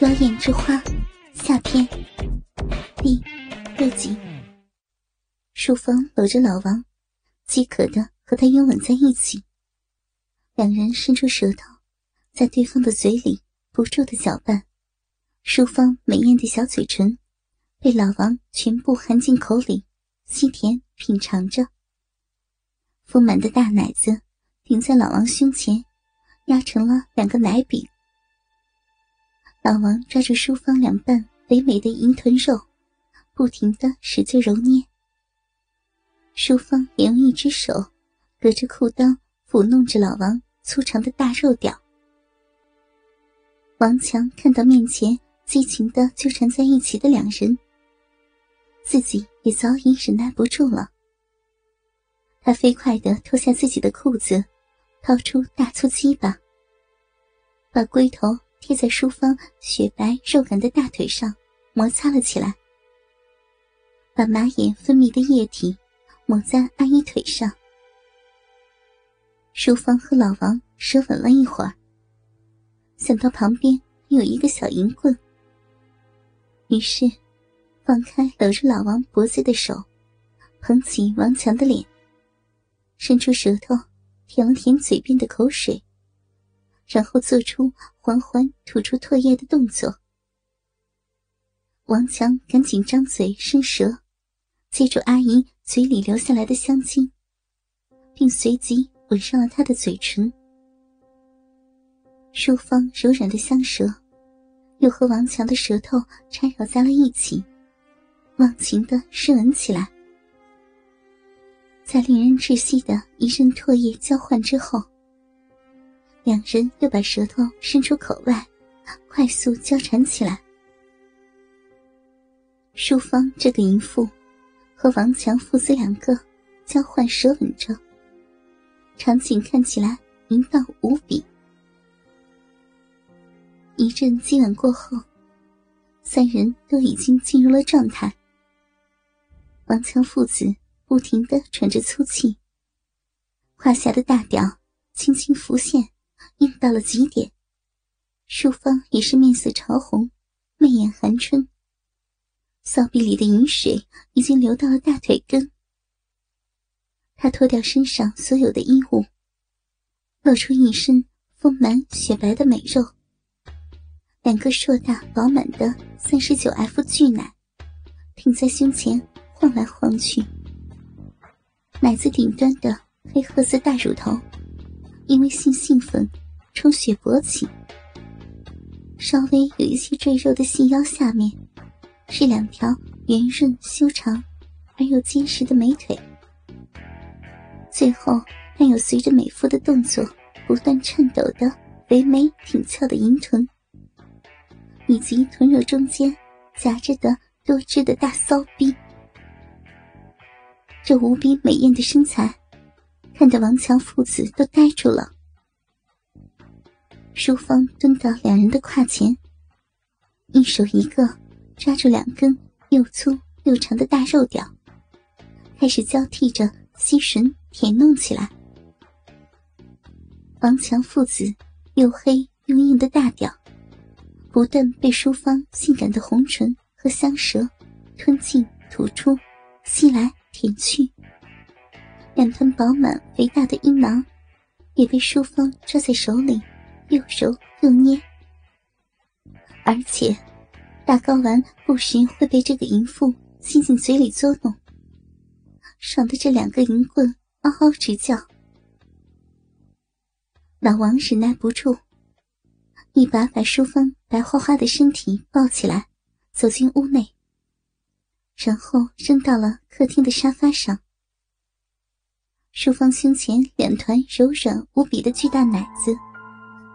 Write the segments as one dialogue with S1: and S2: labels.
S1: 妖艳之花下篇第六集。淑芳搂着老王，饥渴的和他拥吻在一起。两人伸出舌头，在对方的嘴里不住的搅拌。淑芳美艳的小嘴唇被老王全部含进口里，吸甜品尝着。丰满的大奶子顶在老王胸前，压成了两个奶饼。老王抓住淑芳两瓣肥美的银臀肉，不停的使劲揉捏。淑芳也用一只手隔着裤裆抚弄着老王粗长的大肉屌。王强看到面前激情的纠缠在一起的两人，自己也早已忍耐不住了。他飞快的脱下自己的裤子，掏出大粗鸡巴，把龟头。贴在淑芳雪白肉感的大腿上，摩擦了起来，把马眼分泌的液体抹在阿姨腿上。淑芳和老王舌吻了一会儿，想到旁边有一个小银棍，于是放开搂着老王脖子的手，捧起王强的脸，伸出舌头舔了舔嘴边的口水。然后做出缓缓吐出唾液的动作。王强赶紧张嘴伸舌，接住阿姨嘴里流下来的香精，并随即吻上了她的嘴唇。淑芳柔软的香舌，又和王强的舌头缠绕在了一起，忘情的湿吻起来。在令人窒息的一阵唾液交换之后。两人又把舌头伸出口外，快速交缠起来。淑芳这个淫妇和王强父子两个交换舌吻着，场景看起来淫荡无比。一阵激吻过后，三人都已经进入了状态。王强父子不停的喘着粗气，胯下的大屌轻轻浮现。硬到了极点，淑芳也是面色潮红，媚眼含春。骚逼里的饮水已经流到了大腿根。她脱掉身上所有的衣物，露出一身丰满雪白的美肉，两个硕大饱满的三十九 F 巨奶挺在胸前晃来晃去，奶子顶端的黑褐色大乳头。因为性兴奋，充血勃起，稍微有一些赘肉的细腰下面，是两条圆润修长而又结实的美腿。最后还有随着美妇的动作不断颤抖的肥美挺翘的银臀，以及臀肉中间夹着的多汁的大骚逼。这无比美艳的身材。看得王强父子都呆住了。淑芳蹲到两人的胯前，一手一个抓住两根又粗又长的大肉屌，开始交替着吸吮舔弄起来。王强父子又黑又硬的大屌，不断被淑芳性感的红唇和香舌吞进吐出，吸来舔去。两团饱满肥大的阴囊，也被淑芳抓在手里，又揉又捏。而且，大睾丸不时会被这个淫妇吸进嘴里作弄，爽的这两个淫棍嗷嗷直叫。老王忍耐不住，一把把淑芳白花花的身体抱起来，走进屋内，然后扔到了客厅的沙发上。淑芳胸前两团柔软无比的巨大奶子，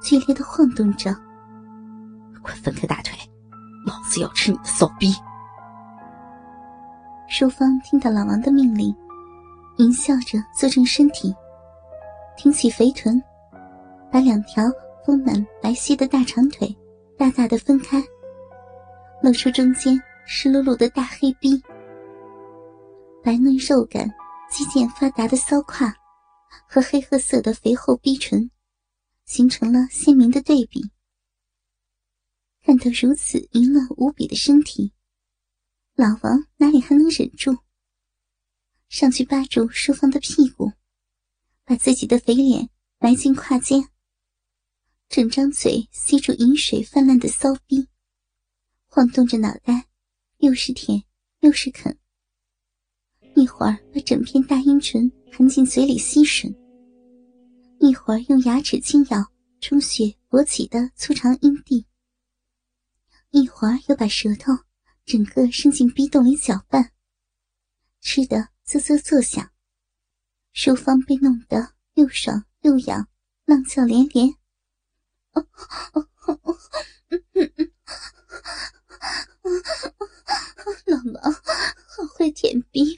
S1: 剧烈的晃动着。
S2: 快分开大腿，老子要吃你的骚逼！
S1: 淑芳听到老王的命令，淫笑着坐正身体，挺起肥臀，把两条丰满白皙的大长腿大大的分开，露出中间湿漉漉的大黑逼，白嫩肉感。肌腱发达的骚胯和黑褐色的肥厚逼唇，形成了鲜明的对比。看到如此淫乱无比的身体，老王哪里还能忍住？上去扒住淑芳的屁股，把自己的肥脸埋进胯间，整张嘴吸住饮水泛滥的骚逼，晃动着脑袋，又是舔又是啃，一会儿把整片大阴唇含进嘴里吸吮，一会儿用牙齿轻咬充血勃起的粗长阴蒂，一会儿又把舌头整个伸进逼洞里搅拌，吃的。啧啧作响，淑芳被弄得又爽又痒，浪叫连连。老王好会舔逼，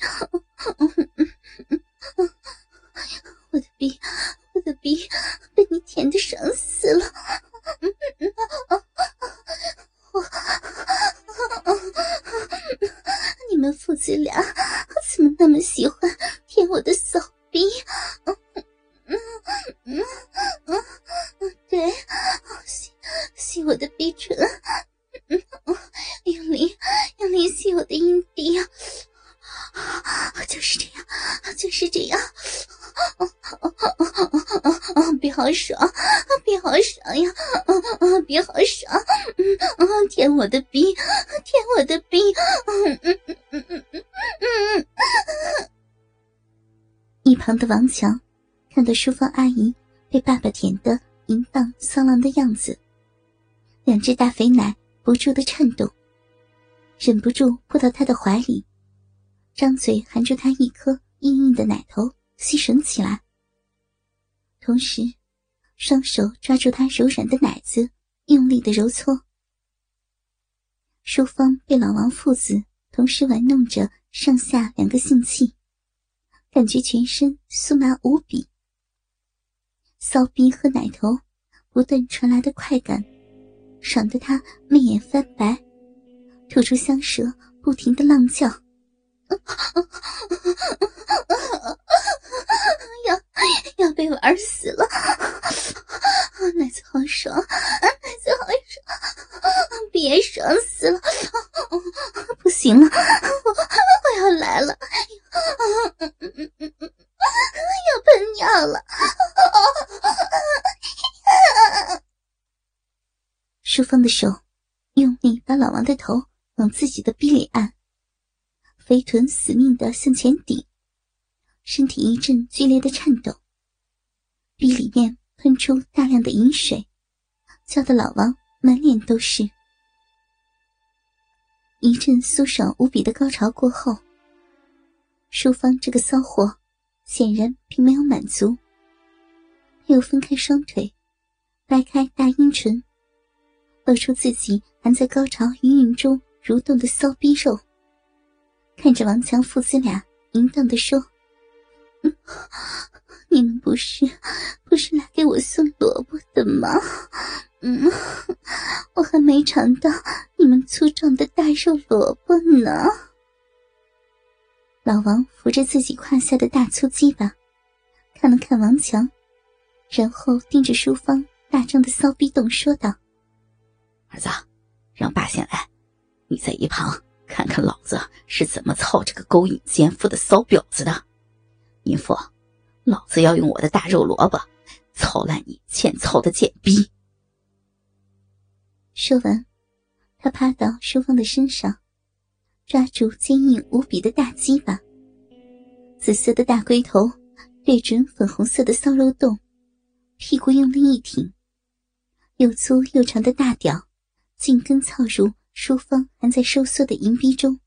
S1: 好爽，逼好爽呀！啊啊，逼好爽！嗯啊，舔我的逼，舔我的逼！嗯嗯嗯嗯嗯嗯嗯。一旁的王强看到淑芳阿姨被爸爸舔的淫荡骚浪的样子，两只大肥奶不住的颤动，忍不住扑到他的怀里，张嘴含住他一颗硬硬的奶头吸吮起来，同时双手抓住他柔软的奶子，用力的揉搓。淑芳被老王父子同时玩弄着上下两个性器。感觉全身酥麻无比，骚逼和奶头不断传来的快感，爽得他媚眼翻白，吐出香舌，不停的浪叫：“ 要要被玩死了！奶子好爽，奶子好爽，别爽死了！不行了，我我要来了！”要喷尿到了！淑芳的手用力把老王的头往自己的逼里按，肥臀死命的向前顶，身体一阵剧烈的颤抖，逼里面喷出大量的饮水，浇得老王满脸都是。一阵酥爽无比的高潮过后。淑芳这个骚货，显然并没有满足，又分开双腿，掰开大阴唇，露出自己还在高潮余韵中蠕动的骚逼肉，看着王强父子俩淫荡的说：“你们不是不是来给我送萝卜的吗？嗯，我还没尝到你们粗壮的大肉萝卜呢。”老王扶着自己胯下的大粗鸡巴，看了看王强，然后盯着淑芳大张的骚逼洞说道：“
S2: 儿子，让爸先来，你在一旁看看老子是怎么操这个勾引奸夫的骚婊子的。淫妇，老子要用我的大肉萝卜操烂你欠操的贱逼。”
S1: 说完，他趴到淑芳的身上。抓住坚硬无比的大鸡巴，紫色的大龟头对准粉红色的骚肉洞，屁股用力一挺，又粗又长的大屌紧跟操入舒芳还在收缩的银逼中，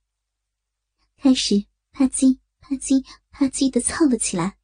S1: 开始啪叽啪叽啪叽的操了起来。